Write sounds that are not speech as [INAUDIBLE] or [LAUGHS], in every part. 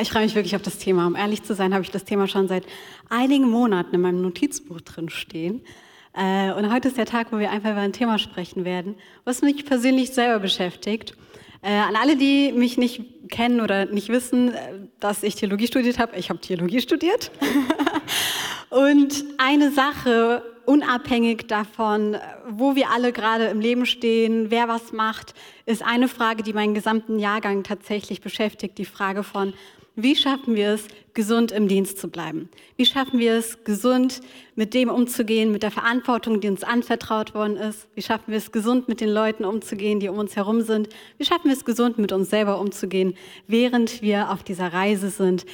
Ich freue mich wirklich auf das Thema. Um ehrlich zu sein, habe ich das Thema schon seit einigen Monaten in meinem Notizbuch drin stehen. Äh, und heute ist der Tag, wo wir einfach über ein Thema sprechen werden, was mich persönlich selber beschäftigt. Äh, an alle, die mich nicht kennen oder nicht wissen, äh, dass ich Theologie studiert habe, ich habe Theologie studiert. [LAUGHS] und eine Sache, unabhängig davon, wo wir alle gerade im Leben stehen, wer was macht, ist eine Frage, die meinen gesamten Jahrgang tatsächlich beschäftigt, die Frage von, wie schaffen wir es, gesund im Dienst zu bleiben? Wie schaffen wir es, gesund mit dem umzugehen, mit der Verantwortung, die uns anvertraut worden ist? Wie schaffen wir es, gesund mit den Leuten umzugehen, die um uns herum sind? Wie schaffen wir es, gesund mit uns selber umzugehen, während wir auf dieser Reise sind,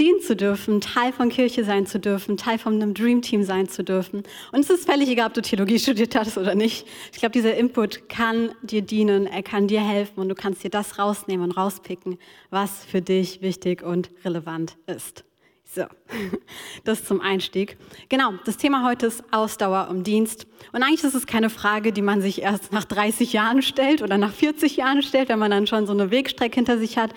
dienen zu dürfen, Teil von Kirche sein zu dürfen, Teil von einem Dream Team sein zu dürfen. Und es ist völlig egal, ob du Theologie [LAUGHS] studiert hast oder nicht. Ich glaube, dieser Input kann dir dienen, er kann dir helfen und du kannst dir das rausnehmen und rauspicken, was für dich wichtig und relevant ist. So, [LAUGHS] das zum Einstieg. Genau, das Thema heute ist Ausdauer im Dienst. Und eigentlich ist es keine Frage, die man sich erst nach 30 Jahren stellt oder nach 40 Jahren stellt, wenn man dann schon so eine Wegstrecke hinter sich hat,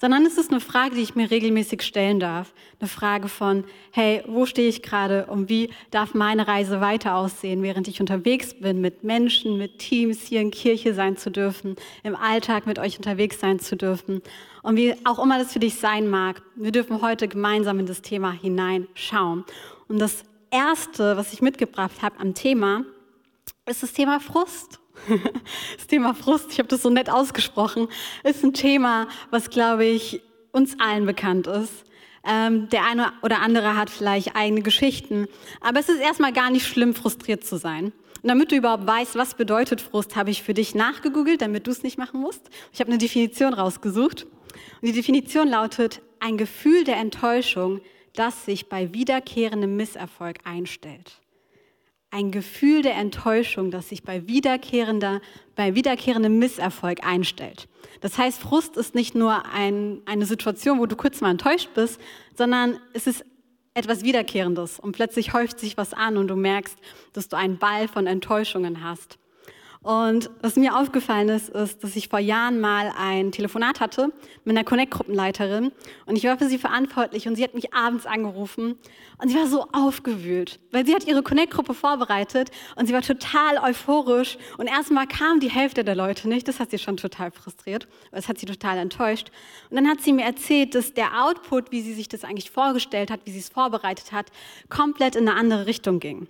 sondern es ist eine Frage, die ich mir regelmäßig stellen darf. Eine Frage von, hey, wo stehe ich gerade und wie darf meine Reise weiter aussehen, während ich unterwegs bin, mit Menschen, mit Teams hier in Kirche sein zu dürfen, im Alltag mit euch unterwegs sein zu dürfen. Und wie auch immer das für dich sein mag, wir dürfen heute gemeinsam in das Thema hineinschauen. Und das Erste, was ich mitgebracht habe am Thema, ist das Thema Frust. [LAUGHS] Das Thema Frust, ich habe das so nett ausgesprochen, ist ein Thema, was, glaube ich, uns allen bekannt ist. Ähm, der eine oder andere hat vielleicht eigene Geschichten, aber es ist erstmal gar nicht schlimm, frustriert zu sein. Und damit du überhaupt weißt, was bedeutet Frust, habe ich für dich nachgegoogelt, damit du es nicht machen musst. Ich habe eine Definition rausgesucht. Und die Definition lautet, ein Gefühl der Enttäuschung, das sich bei wiederkehrendem Misserfolg einstellt ein Gefühl der Enttäuschung, das sich bei, wiederkehrender, bei wiederkehrendem Misserfolg einstellt. Das heißt, Frust ist nicht nur ein, eine Situation, wo du kurz mal enttäuscht bist, sondern es ist etwas Wiederkehrendes und plötzlich häuft sich was an und du merkst, dass du einen Ball von Enttäuschungen hast. Und was mir aufgefallen ist, ist, dass ich vor Jahren mal ein Telefonat hatte mit einer Connect-Gruppenleiterin und ich war für sie verantwortlich und sie hat mich abends angerufen und sie war so aufgewühlt, weil sie hat ihre Connect-Gruppe vorbereitet und sie war total euphorisch und erstmal kam die Hälfte der Leute nicht, das hat sie schon total frustriert, das hat sie total enttäuscht. Und dann hat sie mir erzählt, dass der Output, wie sie sich das eigentlich vorgestellt hat, wie sie es vorbereitet hat, komplett in eine andere Richtung ging.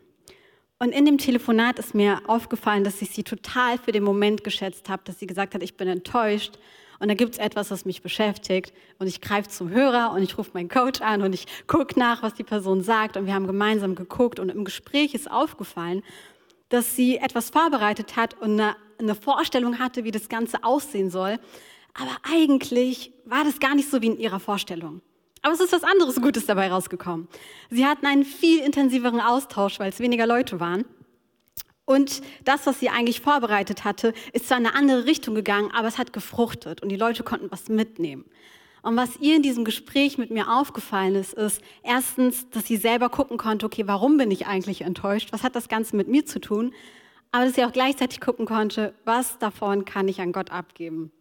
Und in dem Telefonat ist mir aufgefallen, dass ich sie total für den Moment geschätzt habe, dass sie gesagt hat, ich bin enttäuscht. Und da gibt es etwas, was mich beschäftigt. Und ich greife zum Hörer und ich rufe meinen Coach an und ich gucke nach, was die Person sagt. Und wir haben gemeinsam geguckt und im Gespräch ist aufgefallen, dass sie etwas vorbereitet hat und eine, eine Vorstellung hatte, wie das Ganze aussehen soll, aber eigentlich war das gar nicht so wie in ihrer Vorstellung. Aber es ist was anderes Gutes dabei rausgekommen. Sie hatten einen viel intensiveren Austausch, weil es weniger Leute waren. Und das, was sie eigentlich vorbereitet hatte, ist zwar in eine andere Richtung gegangen, aber es hat gefruchtet und die Leute konnten was mitnehmen. Und was ihr in diesem Gespräch mit mir aufgefallen ist, ist erstens, dass sie selber gucken konnte, okay, warum bin ich eigentlich enttäuscht? Was hat das Ganze mit mir zu tun? Aber dass sie auch gleichzeitig gucken konnte, was davon kann ich an Gott abgeben?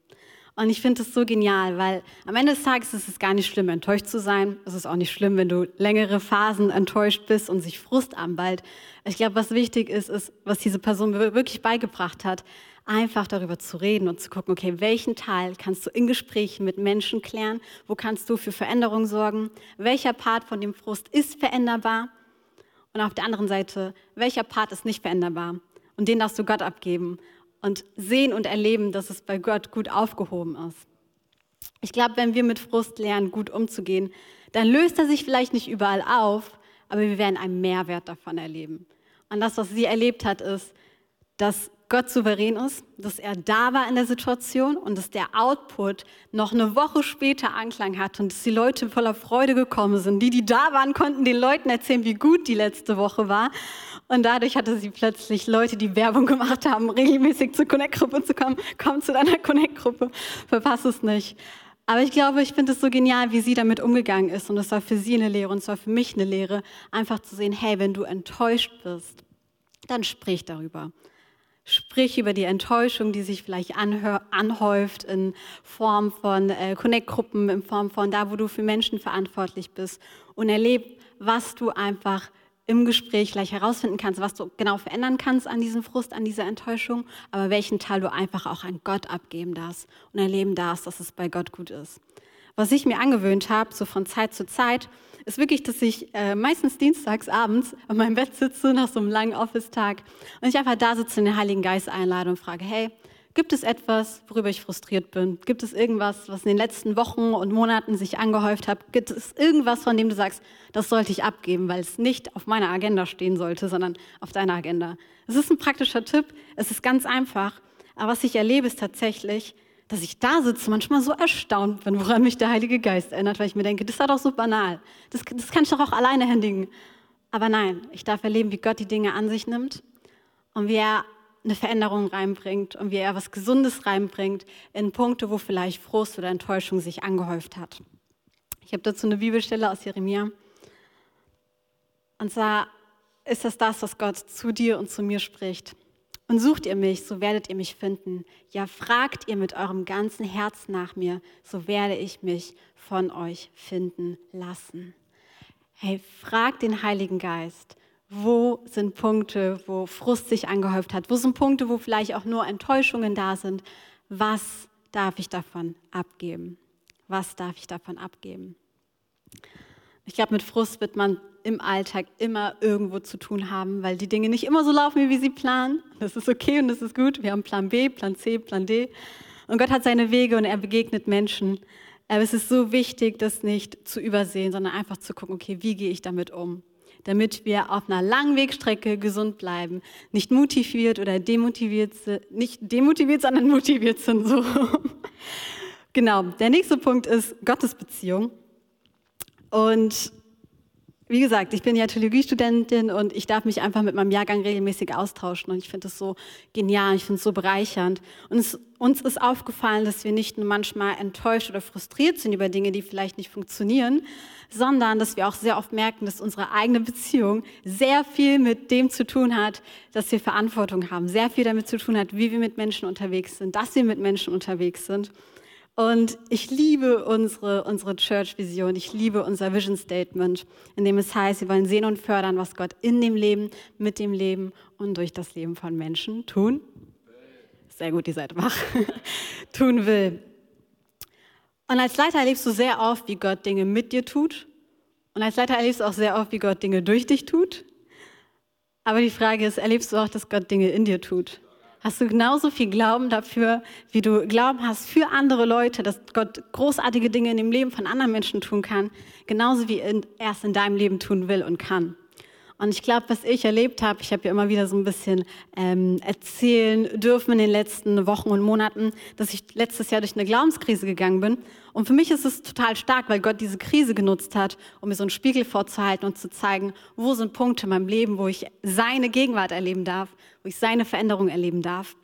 Und ich finde das so genial, weil am Ende des Tages ist es gar nicht schlimm, enttäuscht zu sein. Es ist auch nicht schlimm, wenn du längere Phasen enttäuscht bist und sich Frust anballt. Ich glaube, was wichtig ist, ist, was diese Person wirklich beigebracht hat, einfach darüber zu reden und zu gucken, okay, welchen Teil kannst du in Gesprächen mit Menschen klären? Wo kannst du für Veränderung sorgen? Welcher Part von dem Frust ist veränderbar? Und auf der anderen Seite, welcher Part ist nicht veränderbar? Und den darfst du Gott abgeben und sehen und erleben, dass es bei Gott gut aufgehoben ist. Ich glaube, wenn wir mit Frust lernen, gut umzugehen, dann löst er sich vielleicht nicht überall auf, aber wir werden einen Mehrwert davon erleben. Und das, was sie erlebt hat, ist, dass Gott souverän ist, dass er da war in der Situation und dass der Output noch eine Woche später Anklang hat und dass die Leute voller Freude gekommen sind. Die, die da waren, konnten den Leuten erzählen, wie gut die letzte Woche war. Und dadurch hatte sie plötzlich Leute, die Werbung gemacht haben, regelmäßig zur Connect-Gruppe zu kommen. Komm zu deiner Connect-Gruppe, verpass es nicht. Aber ich glaube, ich finde es so genial, wie sie damit umgegangen ist. Und es war für sie eine Lehre und es war für mich eine Lehre, einfach zu sehen, hey, wenn du enttäuscht bist, dann sprich darüber. Sprich über die Enttäuschung, die sich vielleicht anhäuft in Form von äh, Connect-Gruppen, in Form von da, wo du für Menschen verantwortlich bist und erleb, was du einfach im Gespräch gleich herausfinden kannst, was du genau verändern kannst an diesem Frust, an dieser Enttäuschung, aber welchen Teil du einfach auch an Gott abgeben darfst und erleben darfst, dass es bei Gott gut ist. Was ich mir angewöhnt habe, so von Zeit zu Zeit, ist wirklich, dass ich äh, meistens dienstags abends an meinem Bett sitze nach so einem langen Office-Tag und ich einfach da sitze und den Heiligen Geist einlade und frage, hey, gibt es etwas, worüber ich frustriert bin? Gibt es irgendwas, was in den letzten Wochen und Monaten sich angehäuft hat? Gibt es irgendwas, von dem du sagst, das sollte ich abgeben, weil es nicht auf meiner Agenda stehen sollte, sondern auf deiner Agenda? Es ist ein praktischer Tipp, es ist ganz einfach, aber was ich erlebe, ist tatsächlich, dass ich da sitze, manchmal so erstaunt bin, woran mich der Heilige Geist erinnert, weil ich mir denke, das ist doch so banal. Das, das kann ich doch auch alleine händigen. Aber nein, ich darf erleben, wie Gott die Dinge an sich nimmt und wie er eine Veränderung reinbringt und wie er was Gesundes reinbringt in Punkte, wo vielleicht Frust oder Enttäuschung sich angehäuft hat. Ich habe dazu eine Bibelstelle aus Jeremia. Und zwar ist das das, was Gott zu dir und zu mir spricht. Und sucht ihr mich, so werdet ihr mich finden. Ja, fragt ihr mit eurem ganzen Herz nach mir, so werde ich mich von euch finden lassen. Hey, fragt den Heiligen Geist, wo sind Punkte, wo Frust sich angehäuft hat? Wo sind Punkte, wo vielleicht auch nur Enttäuschungen da sind? Was darf ich davon abgeben? Was darf ich davon abgeben? Ich glaube, mit Frust wird man im Alltag immer irgendwo zu tun haben, weil die Dinge nicht immer so laufen, wie sie planen. Das ist okay und das ist gut. Wir haben Plan B, Plan C, Plan D. Und Gott hat seine Wege und er begegnet Menschen. Aber es ist so wichtig, das nicht zu übersehen, sondern einfach zu gucken, okay, wie gehe ich damit um? Damit wir auf einer langen Wegstrecke gesund bleiben, nicht motiviert oder demotiviert, nicht demotiviert, sondern [LAUGHS] motiviert sind. So. genau. Der nächste Punkt ist Gottesbeziehung. Und wie gesagt, ich bin ja Theologiestudentin und ich darf mich einfach mit meinem Jahrgang regelmäßig austauschen und ich finde es so genial, ich finde es so bereichernd. Und es, uns ist aufgefallen, dass wir nicht nur manchmal enttäuscht oder frustriert sind über Dinge, die vielleicht nicht funktionieren, sondern dass wir auch sehr oft merken, dass unsere eigene Beziehung sehr viel mit dem zu tun hat, dass wir Verantwortung haben, sehr viel damit zu tun hat, wie wir mit Menschen unterwegs sind, dass wir mit Menschen unterwegs sind. Und ich liebe unsere, unsere Church-Vision, ich liebe unser Vision Statement, in dem es heißt, wir wollen sehen und fördern, was Gott in dem Leben, mit dem Leben und durch das Leben von Menschen tun. Sehr gut, ihr seid wach. [LAUGHS] tun will. Und als Leiter erlebst du sehr oft, wie Gott Dinge mit dir tut. Und als Leiter erlebst du auch sehr oft, wie Gott Dinge durch dich tut. Aber die Frage ist, erlebst du auch, dass Gott Dinge in dir tut? Hast du genauso viel Glauben dafür, wie du Glauben hast für andere Leute, dass Gott großartige Dinge in dem Leben von anderen Menschen tun kann, genauso wie er es in deinem Leben tun will und kann. Und ich glaube, was ich erlebt habe, ich habe ja immer wieder so ein bisschen ähm, erzählen dürfen in den letzten Wochen und Monaten, dass ich letztes Jahr durch eine Glaubenskrise gegangen bin. Und für mich ist es total stark, weil Gott diese Krise genutzt hat, um mir so einen Spiegel vorzuhalten und zu zeigen, wo sind Punkte in meinem Leben, wo ich seine Gegenwart erleben darf, wo ich seine Veränderung erleben darf.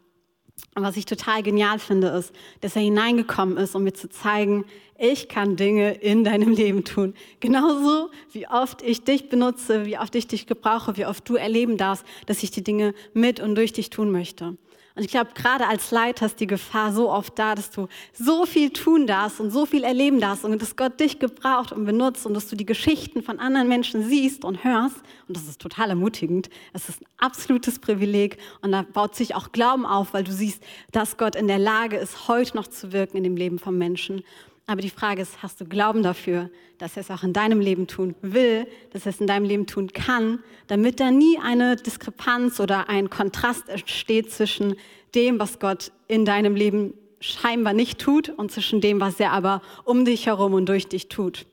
Und was ich total genial finde, ist, dass er hineingekommen ist, um mir zu zeigen, ich kann Dinge in deinem Leben tun. Genauso wie oft ich dich benutze, wie oft ich dich gebrauche, wie oft du erleben darfst, dass ich die Dinge mit und durch dich tun möchte. Und ich glaube, gerade als Leiter ist die Gefahr so oft da, dass du so viel tun darfst und so viel erleben darfst und dass Gott dich gebraucht und benutzt und dass du die Geschichten von anderen Menschen siehst und hörst. Und das ist total ermutigend. Es ist ein absolutes Privileg und da baut sich auch Glauben auf, weil du siehst, dass Gott in der Lage ist, heute noch zu wirken in dem Leben von Menschen. Aber die Frage ist, hast du Glauben dafür, dass er es auch in deinem Leben tun will, dass er es in deinem Leben tun kann, damit da nie eine Diskrepanz oder ein Kontrast entsteht zwischen dem, was Gott in deinem Leben scheinbar nicht tut und zwischen dem, was er aber um dich herum und durch dich tut.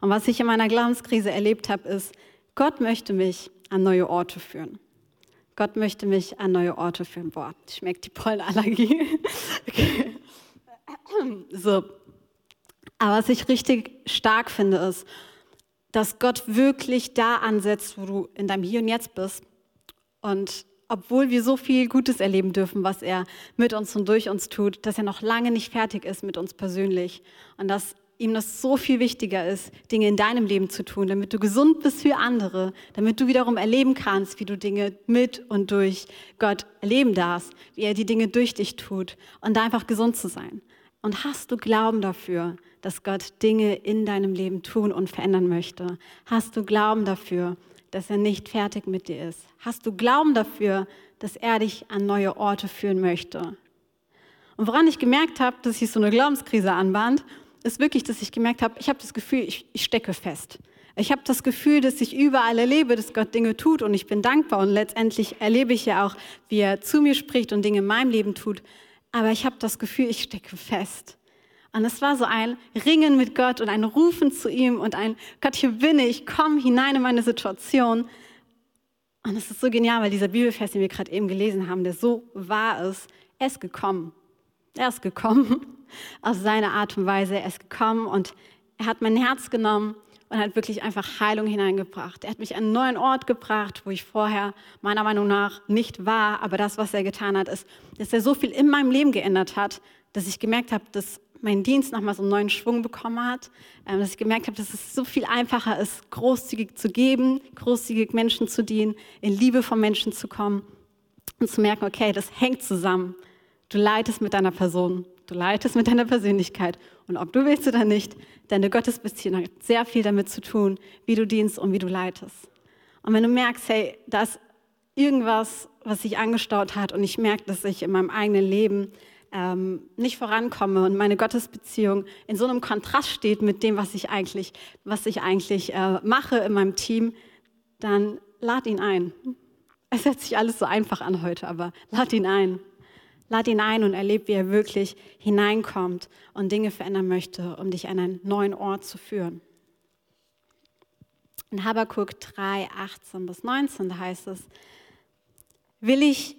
Und was ich in meiner Glaubenskrise erlebt habe, ist, Gott möchte mich an neue Orte führen. Gott möchte mich an neue Orte führen. Boah, ich merke die Pollenallergie. [LAUGHS] Okay. So, aber was ich richtig stark finde, ist, dass Gott wirklich da ansetzt, wo du in deinem Hier und Jetzt bist. Und obwohl wir so viel Gutes erleben dürfen, was er mit uns und durch uns tut, dass er noch lange nicht fertig ist mit uns persönlich. Und dass ihm das so viel wichtiger ist, Dinge in deinem Leben zu tun, damit du gesund bist für andere, damit du wiederum erleben kannst, wie du Dinge mit und durch Gott erleben darfst, wie er die Dinge durch dich tut und da einfach gesund zu sein. Und hast du Glauben dafür, dass Gott Dinge in deinem Leben tun und verändern möchte? Hast du Glauben dafür, dass er nicht fertig mit dir ist? Hast du Glauben dafür, dass er dich an neue Orte führen möchte? Und woran ich gemerkt habe, dass sich so eine Glaubenskrise anbahnt, ist wirklich, dass ich gemerkt habe, ich habe das Gefühl, ich, ich stecke fest. Ich habe das Gefühl, dass ich überall erlebe, dass Gott Dinge tut und ich bin dankbar und letztendlich erlebe ich ja auch, wie er zu mir spricht und Dinge in meinem Leben tut. Aber ich habe das Gefühl, ich stecke fest. Und es war so ein Ringen mit Gott und ein Rufen zu ihm und ein Gott, hier bin ich, komm hinein in meine Situation. Und es ist so genial, weil dieser Bibelvers, den wir gerade eben gelesen haben, der so wahr ist, er ist gekommen. Er ist gekommen [LAUGHS] aus seiner Art und Weise. Er ist gekommen und er hat mein Herz genommen und hat wirklich einfach Heilung hineingebracht. Er hat mich an einen neuen Ort gebracht, wo ich vorher meiner Meinung nach nicht war. Aber das, was er getan hat, ist, dass er so viel in meinem Leben geändert hat, dass ich gemerkt habe, dass mein Dienst nochmal so einen neuen Schwung bekommen hat, ähm, dass ich gemerkt habe, dass es so viel einfacher ist, großzügig zu geben, großzügig Menschen zu dienen, in Liebe von Menschen zu kommen und zu merken, okay, das hängt zusammen. Du leitest mit deiner Person, du leitest mit deiner Persönlichkeit. Und ob du willst oder nicht, deine Gottesbeziehung hat sehr viel damit zu tun, wie du dienst und wie du leitest. Und wenn du merkst, hey, da ist irgendwas, was sich angestaut hat und ich merke, dass ich in meinem eigenen Leben ähm, nicht vorankomme und meine Gottesbeziehung in so einem Kontrast steht mit dem, was ich eigentlich, was ich eigentlich äh, mache in meinem Team, dann lad ihn ein. Es hört sich alles so einfach an heute, aber lad ihn ein. Lad ihn ein und erleb, wie er wirklich hineinkommt und Dinge verändern möchte, um dich an einen neuen Ort zu führen. In Habakkuk 3, 18 bis 19, da heißt es, will ich,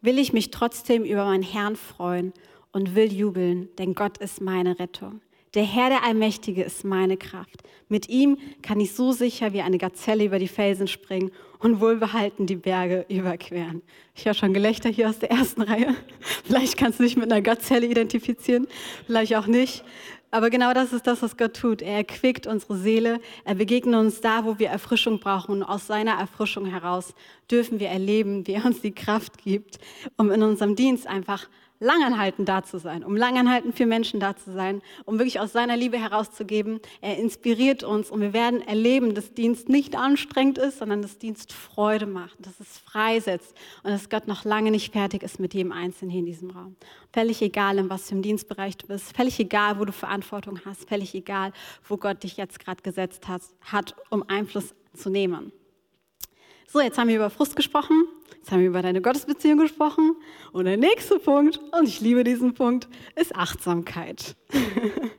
will ich mich trotzdem über meinen Herrn freuen und will jubeln, denn Gott ist meine Rettung. Der Herr, der Allmächtige, ist meine Kraft. Mit ihm kann ich so sicher wie eine Gazelle über die Felsen springen und wohlbehalten die Berge überqueren. Ich höre schon Gelächter hier aus der ersten Reihe. [LAUGHS] Vielleicht kannst du dich mit einer Gazelle identifizieren, vielleicht auch nicht. Aber genau das ist das, was Gott tut. Er erquickt unsere Seele. Er begegnet uns da, wo wir Erfrischung brauchen. Und aus seiner Erfrischung heraus dürfen wir erleben, wie er uns die Kraft gibt, um in unserem Dienst einfach langanhaltend da zu sein, um langanhaltend für Menschen da zu sein, um wirklich aus seiner Liebe herauszugeben. Er inspiriert uns und wir werden erleben, dass Dienst nicht anstrengend ist, sondern dass Dienst Freude macht, dass es freisetzt und dass Gott noch lange nicht fertig ist mit jedem Einzelnen hier in diesem Raum. Völlig egal, in was für einem Dienstbereich du bist, völlig egal, wo du Verantwortung hast, völlig egal, wo Gott dich jetzt gerade gesetzt hat, hat, um Einfluss zu nehmen. So, jetzt haben wir über Frust gesprochen. Jetzt haben wir über deine Gottesbeziehung gesprochen. Und der nächste Punkt, und ich liebe diesen Punkt, ist Achtsamkeit. [LAUGHS]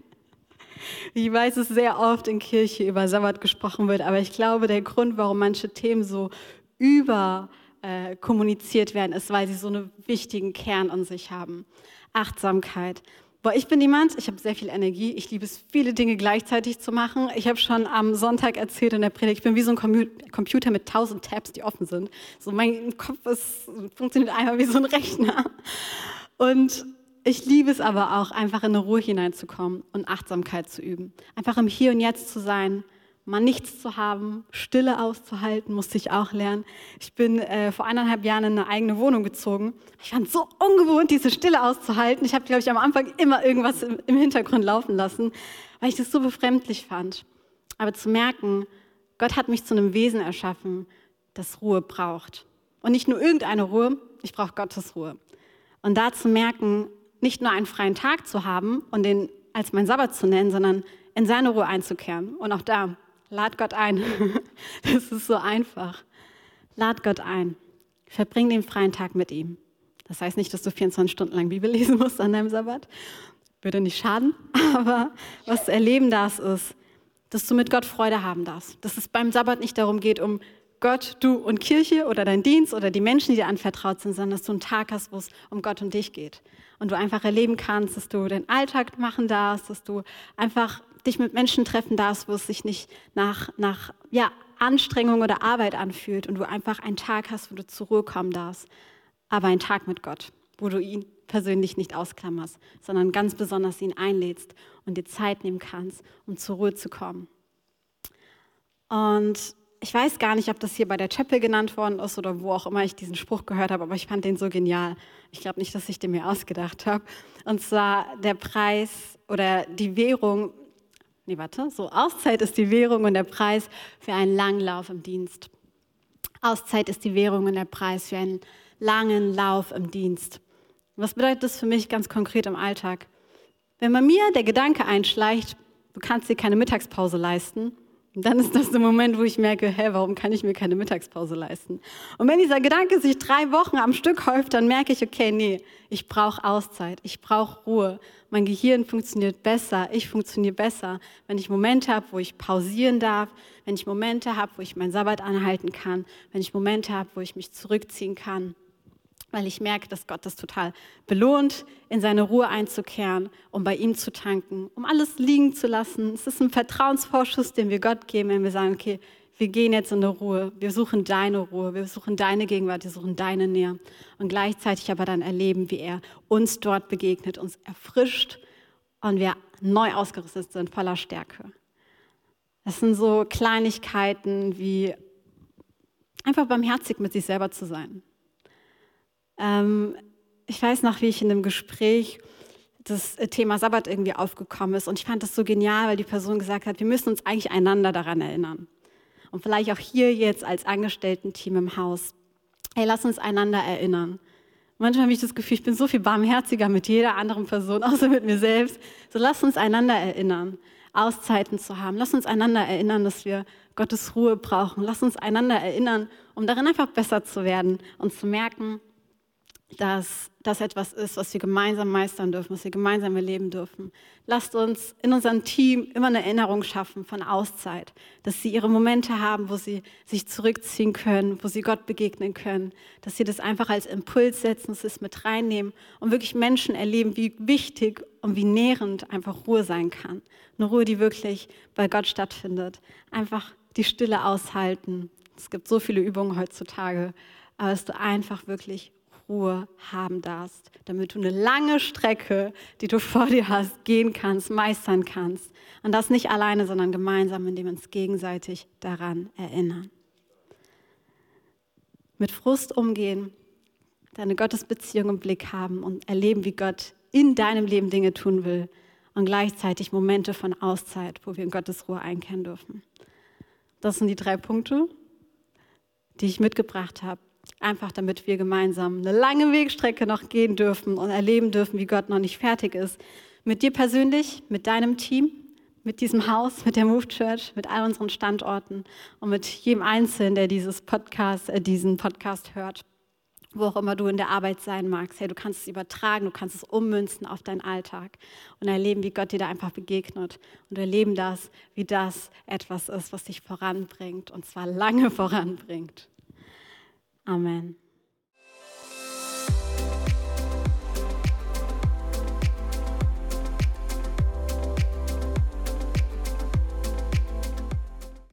Ich weiß, dass sehr oft in Kirche über Sabbat gesprochen wird, aber ich glaube, der Grund, warum manche Themen so über äh, werden, ist, weil sie so einen wichtigen Kern an sich haben. Achtsamkeit. Boah, ich bin jemand, ich habe sehr viel Energie, ich liebe es, viele Dinge gleichzeitig zu machen. Ich habe schon am Sonntag erzählt in der Predigt, ich bin wie so ein Computer mit tausend Tabs, die offen sind. So mein Kopf ist, funktioniert einmal wie so ein Rechner. Und ich liebe es aber auch, einfach in eine Ruhe hineinzukommen und Achtsamkeit zu üben. Einfach im Hier und Jetzt zu sein, mal nichts zu haben, Stille auszuhalten, musste ich auch lernen. Ich bin äh, vor eineinhalb Jahren in eine eigene Wohnung gezogen. Ich fand es so ungewohnt, diese Stille auszuhalten. Ich habe, glaube ich, am Anfang immer irgendwas im, im Hintergrund laufen lassen, weil ich das so befremdlich fand. Aber zu merken, Gott hat mich zu einem Wesen erschaffen, das Ruhe braucht. Und nicht nur irgendeine Ruhe, ich brauche Gottes Ruhe. Und da zu merken, nicht nur einen freien Tag zu haben und den als mein Sabbat zu nennen, sondern in seine Ruhe einzukehren. Und auch da Lad Gott ein. [LAUGHS] Das ist so einfach. Lad Gott ein. Verbring den freien Tag mit ihm. Das heißt nicht, dass du 24 Stunden lang Bibel lesen musst an deinem Sabbat. Würde nicht schaden. [LAUGHS] Aber was du erleben darfst, ist, dass du mit Gott Freude haben darfst. Dass es beim Sabbat nicht darum geht, um Gott, du und Kirche oder dein Dienst oder die Menschen, die dir anvertraut sind, sondern dass du einen Tag hast, wo es um Gott und dich geht. Und du einfach erleben kannst, dass du den Alltag machen darfst, dass du einfach dich mit Menschen treffen darfst, wo es sich nicht nach, nach ja, Anstrengung oder Arbeit anfühlt und du einfach einen Tag hast, wo du zur Ruhe kommen darfst, aber einen Tag mit Gott, wo du ihn persönlich nicht ausklammerst, sondern ganz besonders ihn einlädst und dir Zeit nehmen kannst, um zur Ruhe zu kommen. Und ich weiß gar nicht, ob das hier bei der Chapel genannt worden ist oder wo auch immer ich diesen Spruch gehört habe, aber ich fand den so genial. Ich glaube nicht, dass ich den mir ausgedacht habe. Und zwar der Preis oder die Währung, nee, warte, so Auszeit ist die Währung und der Preis für einen langen Lauf im Dienst. Auszeit ist die Währung und der Preis für einen langen Lauf im Dienst. Was bedeutet das für mich ganz konkret im Alltag? Wenn bei mir der Gedanke einschleicht, du kannst dir keine Mittagspause leisten, dann ist das der Moment, wo ich merke, hä, warum kann ich mir keine Mittagspause leisten? Und wenn dieser Gedanke sich drei Wochen am Stück häuft, dann merke ich, okay, nee, ich brauche Auszeit, ich brauche Ruhe. Mein Gehirn funktioniert besser, ich funktioniere besser, wenn ich Momente habe, wo ich pausieren darf, wenn ich Momente habe, wo ich meinen Sabbat anhalten kann, wenn ich Momente habe, wo ich mich zurückziehen kann weil ich merke, dass Gott das total belohnt, in seine Ruhe einzukehren, um bei ihm zu tanken, um alles liegen zu lassen. Es ist ein Vertrauensvorschuss, den wir Gott geben, wenn wir sagen, okay, wir gehen jetzt in die Ruhe, wir suchen deine Ruhe, wir suchen deine Gegenwart, wir suchen deine Nähe. Und gleichzeitig aber dann erleben, wie er uns dort begegnet, uns erfrischt und wir neu ausgerüstet sind, voller Stärke. Das sind so Kleinigkeiten wie einfach barmherzig mit sich selber zu sein. Ähm, ich weiß noch, wie ich in einem Gespräch das Thema Sabbat irgendwie aufgekommen ist. Und ich fand das so genial, weil die Person gesagt hat, wir müssen uns eigentlich einander daran erinnern. Und vielleicht auch hier jetzt als Angestellten-Team im Haus. Hey, lass uns einander erinnern. Manchmal habe ich das Gefühl, ich bin so viel barmherziger mit jeder anderen Person, [LAUGHS] außer mit mir selbst. So lass uns einander erinnern, Auszeiten zu haben. Lass uns einander erinnern, dass wir Gottes Ruhe brauchen. Lass uns einander erinnern, um darin einfach besser zu werden und zu merken, dass das etwas ist, was wir gemeinsam meistern dürfen, was wir gemeinsam erleben dürfen. Lasst uns in unserem Team immer eine Erinnerung schaffen von Auszeit, dass sie ihre Momente haben, wo sie sich zurückziehen können, wo sie Gott begegnen können, dass sie das einfach als Impuls setzen, dass sie es mit reinnehmen und wirklich Menschen erleben, wie wichtig und wie nährend einfach Ruhe sein kann. Eine Ruhe, die wirklich bei Gott stattfindet. Einfach die Stille aushalten. Es gibt so viele Übungen heutzutage, aber dass du einfach wirklich Ruhe haben darfst, damit du eine lange Strecke, die du vor dir hast, gehen kannst, meistern kannst. Und das nicht alleine, sondern gemeinsam, indem wir uns gegenseitig daran erinnern. Mit Frust umgehen, deine Gottesbeziehung im Blick haben und erleben, wie Gott in deinem Leben Dinge tun will und gleichzeitig Momente von Auszeit, wo wir in Gottes Ruhe einkehren dürfen. Das sind die drei Punkte, die ich mitgebracht habe Einfach damit wir gemeinsam eine lange Wegstrecke noch gehen dürfen und erleben dürfen, wie Gott noch nicht fertig ist. Mit dir persönlich, mit deinem Team, mit diesem Haus, mit der Move Church, mit all unseren Standorten und mit jedem Einzelnen, der dieses Podcast, äh, diesen Podcast hört. Wo auch immer du in der Arbeit sein magst. Hey, du kannst es übertragen, du kannst es ummünzen auf deinen Alltag und erleben, wie Gott dir da einfach begegnet. Und erleben das, wie das etwas ist, was dich voranbringt und zwar lange [LAUGHS] voranbringt. Amen.